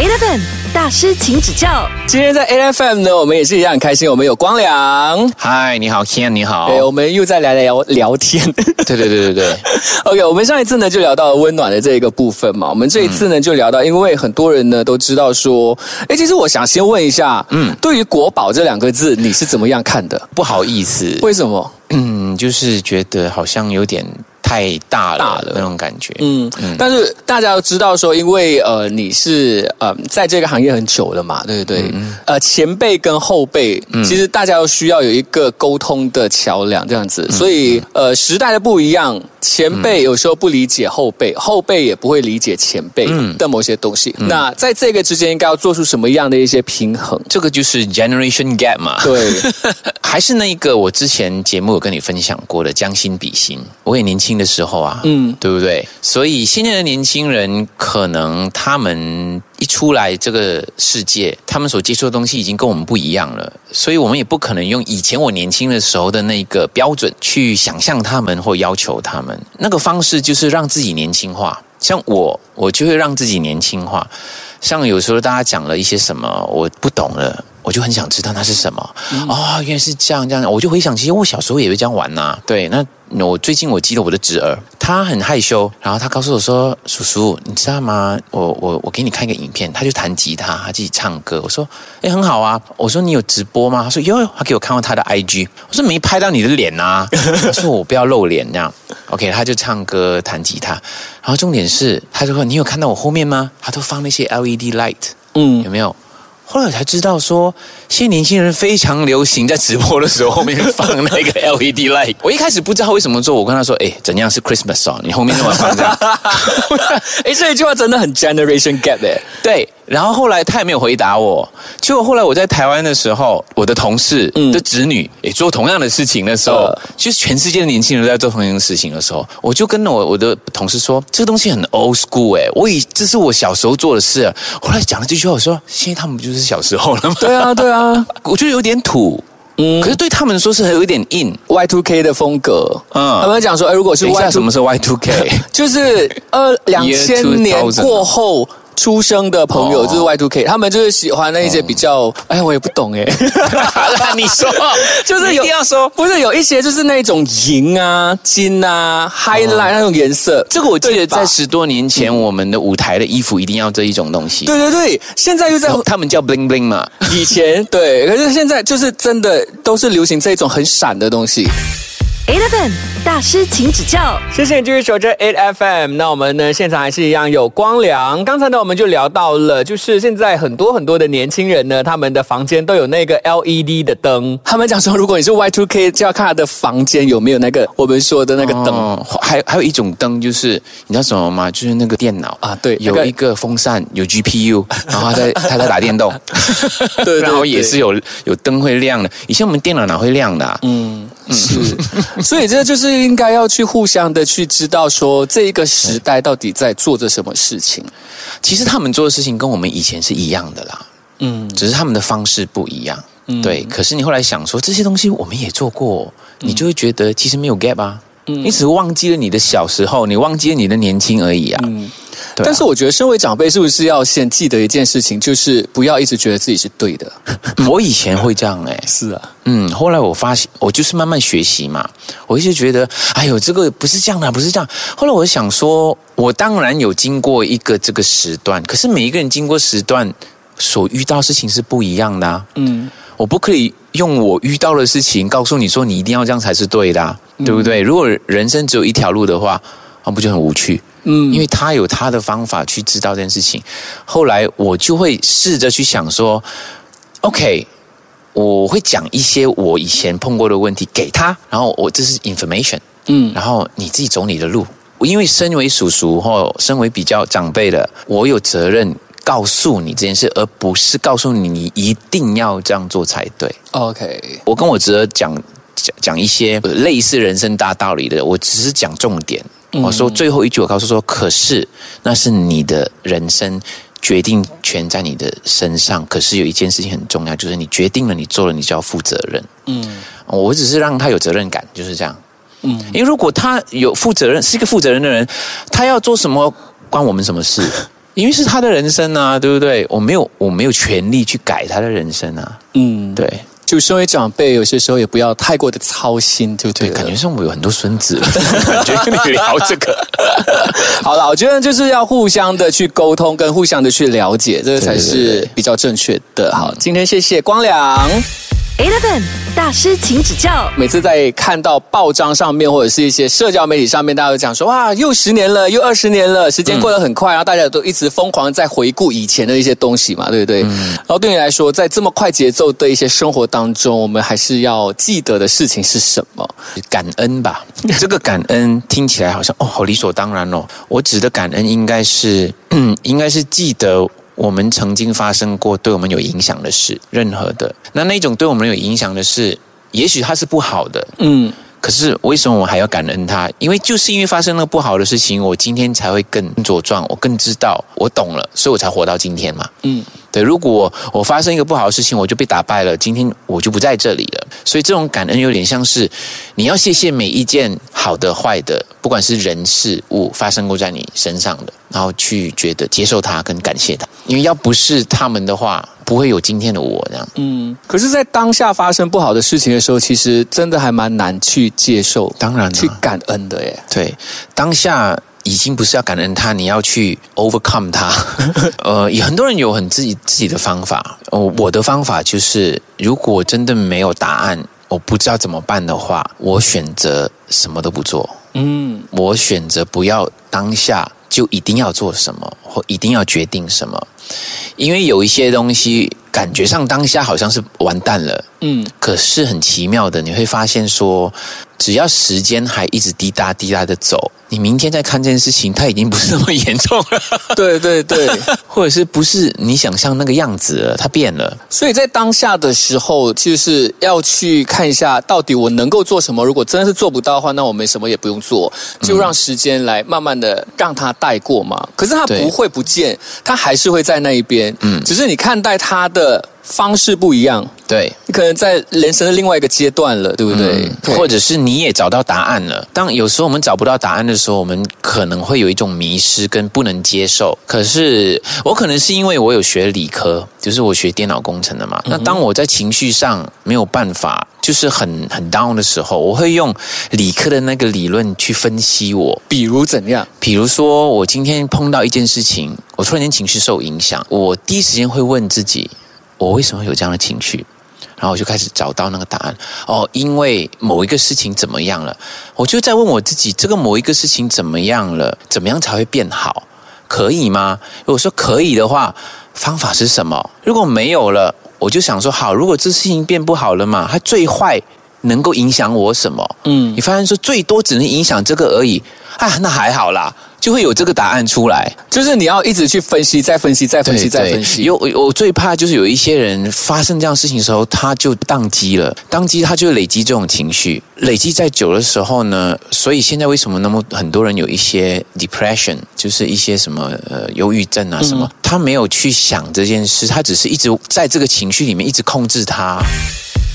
Eleven 大师，请指教。今天在 A F M 呢，我们也是一样很开心，我们有光良，嗨，你好，Ken，你好。对，我们又在来聊聊天。对对对对对。OK，我们上一次呢就聊到了温暖的这一个部分嘛，我们这一次呢就聊到，因为很多人呢都知道说，哎，其实我想先问一下，嗯，对于国宝这两个字，你是怎么样看的？不好意思，为什么？嗯，就是觉得好像有点太大了那种感觉。嗯，但是大家都知道说，因为呃你是呃在这个行业很久了嘛，对不对？嗯呃，前辈跟后辈，其实大家都需要有一个沟通的桥梁，这样子。所以呃时代的不一样，前辈有时候不理解后辈，后辈也不会理解前辈的某些东西。那在这个之间，应该要做出什么样的一些平衡？这个就是 generation gap 嘛。对，还是那一个我之前节目有跟你分享过的将心比心。我也年轻的时候啊，嗯嗯，对不对？所以现在的年轻人可能他们一出来这个世界，他们所接触的东西已经跟我们不一样了，所以我们也不可能用以前我年轻的时候的那个标准去想象他们或要求他们。那个方式就是让自己年轻化。像我，我就会让自己年轻化。像有时候大家讲了一些什么我不懂了，我就很想知道那是什么。哦，原来是这样这样，我就回想，其实我小时候也会这样玩呐、对，那我最近我记得我的侄儿，他很害羞，然后他告诉我说：“叔叔，你知道吗？我我我给你看一个影片，他就弹吉他，他自己唱歌。”我说：“哎，很好啊。”我说：“你有直播吗？”他说：“有。”他给我看到他的 IG。我说：“没拍到你的脸呐、他说：“我不要露脸这样。”OK，他就唱歌弹吉他，然后重点是，他就说：“你有看到我后面吗？”他都放那些 LED light。嗯有没有？后来我才知道说，现在年轻人非常流行在直播的时候后面放那个 LED light。我一开始不知道为什么做，我跟他说：“哎，怎样是 Christmas 哦？你后面那么放这样。哎，这一句话真的很 generation gap 哎。”对，然后后来他也没有回答我。结果后来我在台湾的时候，我的同事嗯的子女也做同样的事情的时候，呃就是全世界的年轻人都在做同样的事情的时候，我就跟我我的同事说，这个东西很 old school 哎，我以这是我小时候做的事。后来讲了这句话，我说现在他们不就是小时候了吗？对啊，对啊，我觉得有点土，嗯可是对他们说是有一点硬。Y two K 的风格，嗯他们讲说，哎，如果是 Y 什么是 Y two K？就是呃两千年2000过后。出生的朋友哦。就是 Y two K，他们就是喜欢那一些比较，哎，我也不懂哎，那你说，就是一定要说。不是有一些就是那种银啊、金啊、highlight 那种颜色，这个我记得在十多年前，我们的舞台的衣服一定要这一种东西。对对对，现在又在他们叫 bling bling 嘛。以前对，可是现在就是真的都是流行这种很闪的东西。Eleven 大师，请指教。谢谢你继续守着 Eight FM。那我们呢，现场还是一样有光良。刚才呢，我们就聊到了，就是现在很多很多的年轻人呢，他们的房间都有那个 LED 的灯。他们讲说，如果你是 Y Two K，就要看他的房间有没有那个我们说的那个灯。哦，还还有一种灯，就是你知道什么吗？就是那个电脑啊对有一个风扇，有 GPU，然后他在 他在打电动，对对然后也是有有灯会亮的。以前我们电脑哪会亮的、啊？嗯，是，所以这就是应该要去互相的去知道说这一个时代到底在做着什么事情。其实他们做的事情跟我们以前是一样的啦，嗯，只是他们的方式不一样。对，可是你后来想说这些东西我们也做过，你就会觉得其实没有 gap 啊。你只是忘记了你的小时候，你忘记了你的年轻而已啊。对啊但是我觉得身为长辈，是不是要先记得一件事情，就是不要一直觉得自己是对的。我以前会这样哎、是啊，嗯，后来我发现，我就是慢慢学习嘛，我一直觉得，哎呦，这个不是这样的，啊不是这样。后来我想说，我当然有经过一个这个时段，可是每一个人经过时段所遇到事情是不一样的啊。嗯，我不可以用我遇到的事情告诉你说你一定要这样才是对的、啊，对不对？如果人生只有一条路的话，那不就很无趣？嗯因为他有他的方法去知道这件事情。后来我就会试着去想说，OK，我会讲一些我以前碰过的问题给他，然后我这是 information，嗯然后你自己走你的路。因为身为叔叔或身为比较长辈的，我有责任告诉你这件事，而不是告诉你你一定要这样做才对。，OK，我跟我侄儿讲讲讲一些呃类似人生大道理的，我只是讲重点。我说最后一句，我告诉说，可是那是你的人生决定权在你的身上。可是有一件事情很重要，就是你决定了，你做了，你就要负责任。嗯我只是让他有责任感，就是这样。嗯因为如果他有负责任，是一个负责任的人，他要做什么关我们什么事？因为是他的人生啊，对不对？我没有，我没有权利去改他的人生啊。嗯，对，就身为长辈，有些时候也不要太过的操心，对不对对，感觉上我有很多孙子了，感觉跟你聊这个。好了，我觉得就是要互相的去沟通，跟互相的去了解，这个才是比较正确的。好，今天谢谢光良。Eleven 大师，请指教。每次在看到报章上面或者是一些社交媒体上面，大家都讲说哇，又十年了，又二十年了，时间过得很快，然后大家都一直疯狂在回顾以前的一些东西嘛，对不对？然后对你来说，在这么快节奏的一些生活当中，我们还是要记得的事情是什么？感恩吧，这个感恩听起来好像哦，好理所当然哦。我指的感恩应该是，嗯，应该是记得我们曾经发生过对我们有影响的事，任何的那那种对我们有影响的事，也许它是不好的，嗯，可是为什么我还要感恩它？因为就是因为发生了不好的事情，我今天才会更茁壮，我更知道，我懂了，所以我才活到今天嘛。嗯，对，如果我发生一个不好的事情，我就被打败了，今天我就不在这里了。所以这种感恩有点像是你要谢谢每一件好的、坏的，不管是人事物发生过在你身上的，然后去觉得接受它跟感谢它，因为要不是他们的话，不会有今天的我这样。嗯，可是，在当下发生不好的事情的时候，其实真的还蛮难去接受，当然啊去感恩的耶。对，当下已经不是要感恩他，你要去 overcome 他。呃，有很多人有很自己自己的方法。哦，我的方法就是，如果真的没有答案，我不知道怎么办的话，我选择什么都不做。嗯我选择不要当下就一定要做什么，或一定要决定什么，因为有一些东西感觉上当下好像是完蛋了。嗯，可是很奇妙的，你会发现说，只要时间还一直滴答滴答的走，你明天再看这件事情，它已经不是那么严重了，对 对对。或者是不是你想象那个样子了，它变了。所以在当下的时候，就是要去看一下，到底我能够做什么。如果真的是做不到的话，那我们什么也不用做，就让时间来慢慢的让它带过嘛。可是它不会不见，它还是会在那一边。嗯，只是你看待他的方式不一样，对，你可能在人生的另外一个阶段了，对不对？对或者是你也找到答案了。当有时候我们找不到答案的时候，我们可能会有一种迷失跟不能接受。可是我可能是因为我有学理科，就是我学电脑工程的嘛。那当我在情绪上没有办法，就是很很 down 的时候，我会用理科的那个理论去分析我。比如怎样？比如说，我今天碰到一件事情，我突然间情绪受影响，我第一时间会问自己，我为什么有这样的情绪？然后我就开始找到那个答案。哦，因为某一个事情怎么样了，我就在问我自己，这个某一个事情怎么样了？怎么样才会变好？可以吗？如果说可以的话，方法是什么？如果没有了，我就想说，好，如果这事情变不好了嘛，他最坏能够影响我什么？嗯你发现说最多只能影响这个而已啊，那还好啦，就会有这个答案出来。就是你要一直去分析，再分析，再分析，再分析。有我我最怕就是有一些人发生这样事情的时候，他就宕机了，宕机他就累积这种情绪，累积在久的时候呢，所以现在为什么那么很多人有一些 depression，就是一些什么呃忧郁症啊什么，他没有去想这件事，他只是一直在这个情绪里面一直控制它。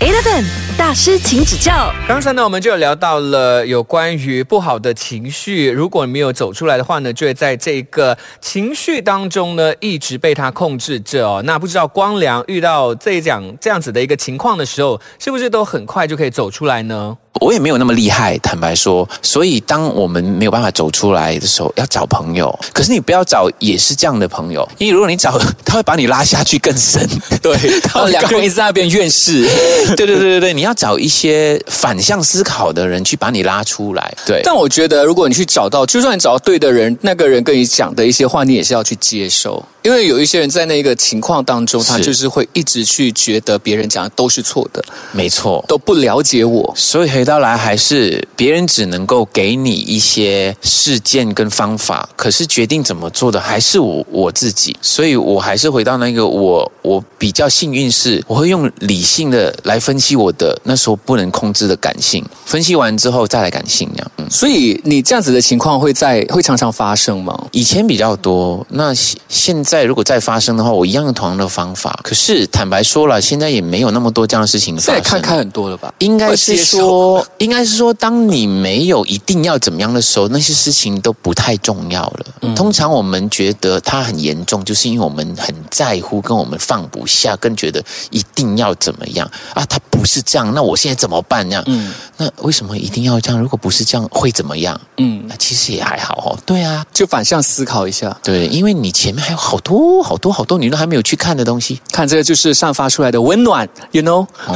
Eleven 大师，请指教。刚才呢，我们就有聊到了有关于不好的情绪，如果你没有走出来的话呢，就会在这个情绪当中呢，一直被它控制着哦。那不知道光良遇到这样这样子的一个情况的时候，是不是都很快就可以走出来呢？我也没有那么厉害，坦白说。所以，当我们没有办法走出来的时候，要找朋友。可是你不要找也是这样的朋友，因为如果你找，他会把你拉下去更深。对，然后两个人一直在那边怨世，对对对对对，你要找一些反向思考的人去把你拉出来。对，但我觉得，如果你去找到，就算你找到对的人，那个人跟你讲的一些话，你也是要去接受。因为有一些人在那个情况当中，他就是会一直去觉得别人讲的都是错的，没错。都不了解我。所以回到来，还是别人只能够给你一些事件跟方法，可是决定怎么做的还是我我自己。所以我还是回到那个我我比较幸运是，我会用理性的来分析我的那时候不能控制的感性，分析完之后再来感性这样。嗯，所以你这样子的情况会在会常常发生吗？以前比较多，那现现如果再发生的话，我一样用同样的方法。可是坦白说了，现在也没有那么多这样的事情发生。现在看开很多了吧？应该是说，应该是说，当你没有一定要怎么样的时候，那些事情都不太重要了。嗯通常我们觉得它很严重，就是因为我们很在乎，跟我们放不下，更觉得一定要怎么样啊？它不是这样，那我现在怎么办？那样，嗯那为什么一定要这样？如果不是这样，会怎么样？嗯，那其实也还好哦。对啊，就反向思考一下，对，因为你前面还有好多好多好多你都还没有去看的东西。看这个就是散发出来的温暖，you know。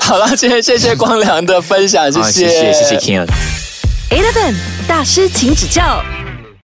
好了，今天谢谢光良的分享，谢啊谢谢谢谢 King。Eleven 大师，请指教。